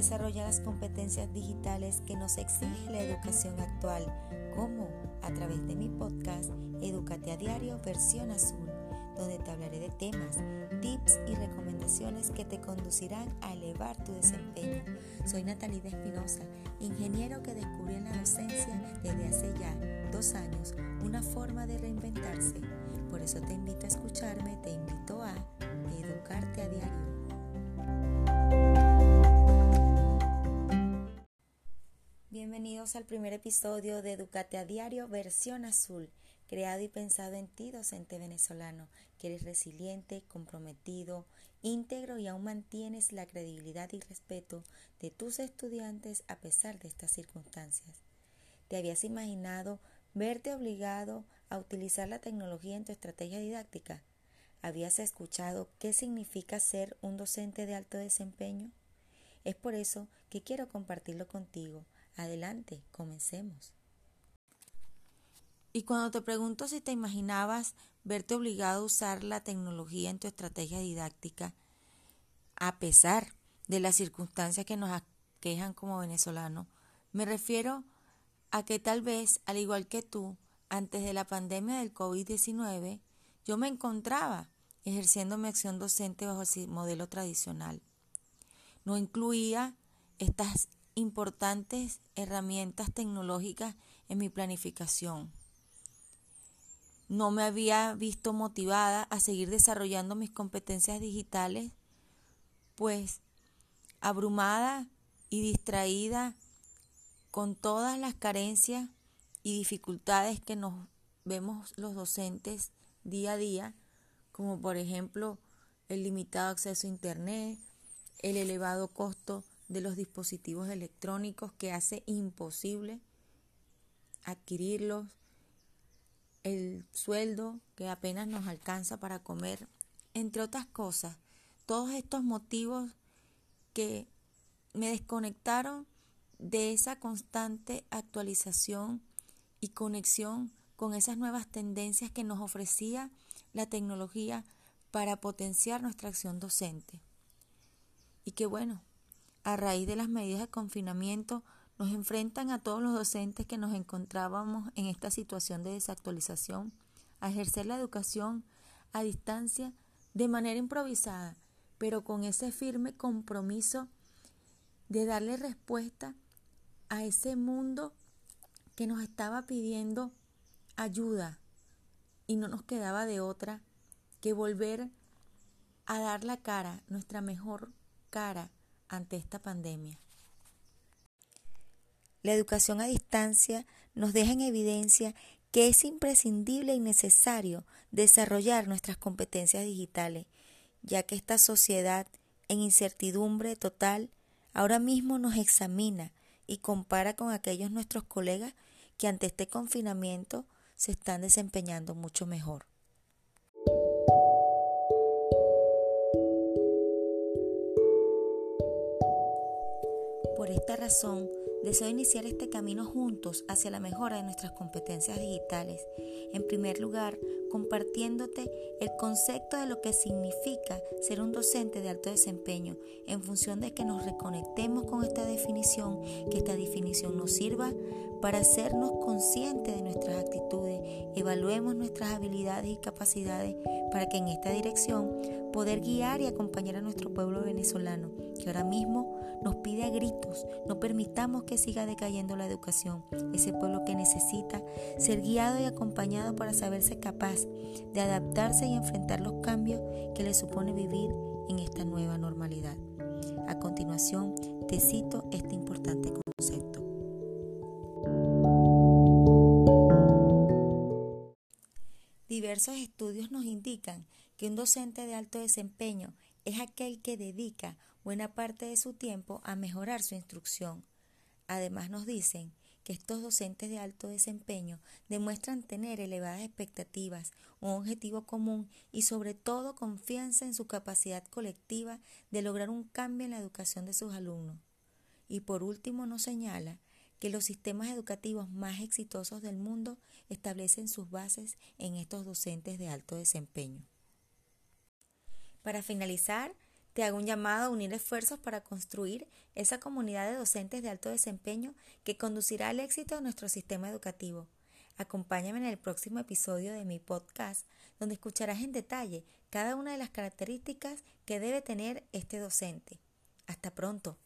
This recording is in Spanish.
desarrollar las competencias digitales que nos exige la educación actual. ¿Cómo? A través de mi podcast Educate a Diario versión azul, donde te hablaré de temas, tips y recomendaciones que te conducirán a elevar tu desempeño. Soy Natalia Espinosa, ingeniero que descubrió en la docencia desde hace ya dos años una forma de reinventarse. Por eso te invito a escucharme, te invito a educarte a diario. Bienvenidos al primer episodio de Educate a Diario versión azul, creado y pensado en ti, docente venezolano, que eres resiliente, comprometido, íntegro y aún mantienes la credibilidad y respeto de tus estudiantes a pesar de estas circunstancias. ¿Te habías imaginado verte obligado a utilizar la tecnología en tu estrategia didáctica? ¿Habías escuchado qué significa ser un docente de alto desempeño? Es por eso que quiero compartirlo contigo Adelante, comencemos. Y cuando te pregunto si te imaginabas verte obligado a usar la tecnología en tu estrategia didáctica, a pesar de las circunstancias que nos aquejan como venezolanos, me refiero a que tal vez, al igual que tú, antes de la pandemia del COVID-19, yo me encontraba ejerciendo mi acción docente bajo el modelo tradicional. No incluía estas importantes herramientas tecnológicas en mi planificación. No me había visto motivada a seguir desarrollando mis competencias digitales, pues abrumada y distraída con todas las carencias y dificultades que nos vemos los docentes día a día, como por ejemplo el limitado acceso a Internet, el elevado costo de los dispositivos electrónicos que hace imposible adquirirlos, el sueldo que apenas nos alcanza para comer, entre otras cosas, todos estos motivos que me desconectaron de esa constante actualización y conexión con esas nuevas tendencias que nos ofrecía la tecnología para potenciar nuestra acción docente. Y que bueno, a raíz de las medidas de confinamiento, nos enfrentan a todos los docentes que nos encontrábamos en esta situación de desactualización a ejercer la educación a distancia de manera improvisada, pero con ese firme compromiso de darle respuesta a ese mundo que nos estaba pidiendo ayuda. Y no nos quedaba de otra que volver a dar la cara, nuestra mejor cara, ante esta pandemia. La educación a distancia nos deja en evidencia que es imprescindible y necesario desarrollar nuestras competencias digitales, ya que esta sociedad en incertidumbre total ahora mismo nos examina y compara con aquellos nuestros colegas que ante este confinamiento se están desempeñando mucho mejor. Esta razón, deseo iniciar este camino juntos hacia la mejora de nuestras competencias digitales. En primer lugar, compartiéndote el concepto de lo que significa ser un docente de alto desempeño, en función de que nos reconectemos con esta definición, que esta definición nos sirva para hacernos conscientes de nuestras actitudes, evaluemos nuestras habilidades y capacidades para que en esta dirección poder guiar y acompañar a nuestro pueblo venezolano, que ahora mismo nos pide a gritos, no permitamos que siga decayendo la educación, ese pueblo que necesita ser guiado y acompañado para saberse capaz de adaptarse y enfrentar los cambios que le supone vivir en esta nueva normalidad. A continuación, te cito este importante concepto. Diversos estudios nos indican que un docente de alto desempeño es aquel que dedica buena parte de su tiempo a mejorar su instrucción. Además nos dicen que estos docentes de alto desempeño demuestran tener elevadas expectativas, un objetivo común y sobre todo confianza en su capacidad colectiva de lograr un cambio en la educación de sus alumnos. Y por último nos señala que los sistemas educativos más exitosos del mundo establecen sus bases en estos docentes de alto desempeño. Para finalizar, te hago un llamado a unir esfuerzos para construir esa comunidad de docentes de alto desempeño que conducirá al éxito de nuestro sistema educativo. Acompáñame en el próximo episodio de mi podcast, donde escucharás en detalle cada una de las características que debe tener este docente. Hasta pronto.